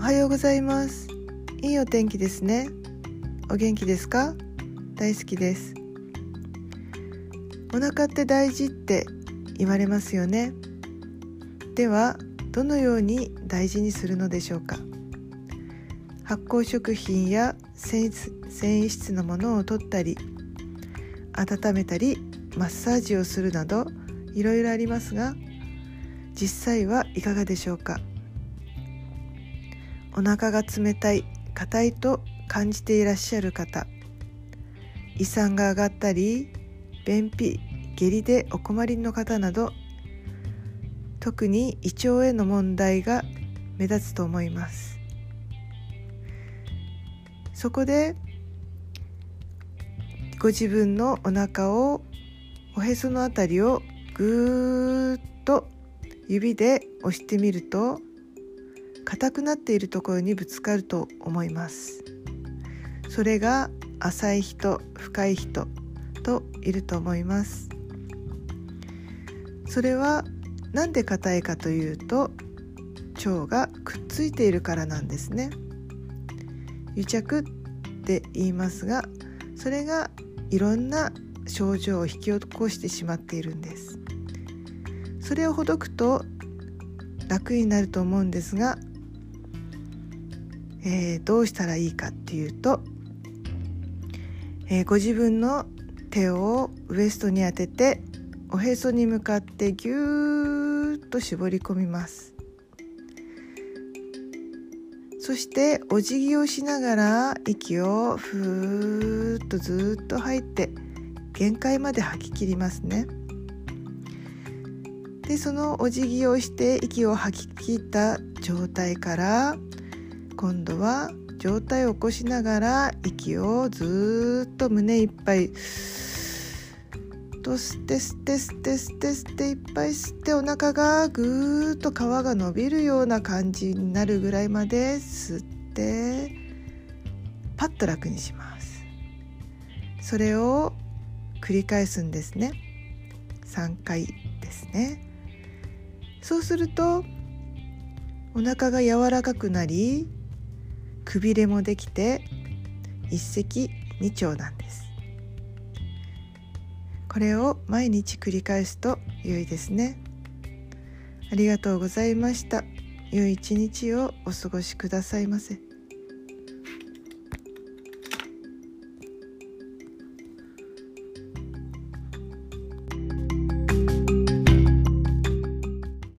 おはようございます。いいお天気ですね。お元気ですか？大好きです。お腹って大事って言われますよね。ではどのように大事にするのでしょうか？発酵食品や繊維質のものを取ったり温めたりマッサージをするなどいろいろありますが実際はいかがでしょうか？お腹が冷たい硬いと感じていらっしゃる方。胃酸が上がったり便秘下痢でお困りの方など特に胃腸への問題が目立つと思います。そこでご自分のお腹をおへそのあたりをぐーっと指で押してみると硬くなっているところにぶつかると思います。それが浅い人深い人といると思います。それはなんで硬いかというと腸がくっついているからなんですね。癒着って言いますがそれがいろんな症状を引き起こしてしまっているんです。それをほどくと楽になると思うんですが、えー、どうしたらいいかっていうと、えー、ご自分の手をウエストに当てておへそに向かってぎゅーっと絞り込みます。そしてお辞儀をしながら息をふーっとずっと吐いて限界まで吐き切りますね。でそのお辞儀をして息を吐き切った状態から今度は上体を起こしながら息をずっと胸いっぱいと吸って吸って吸って吸って吸っていっぱい吸ってお腹がぐーっと皮が伸びるような感じになるぐらいまで吸ってパッと楽にします。それを繰り返すんですね。3回ですね。そうするとお腹が柔らかくなりくびれもできて一石二鳥なんです。これを毎日繰り返すと良いですね。ありがとうございました。良い一日をお過ごしくださいませ。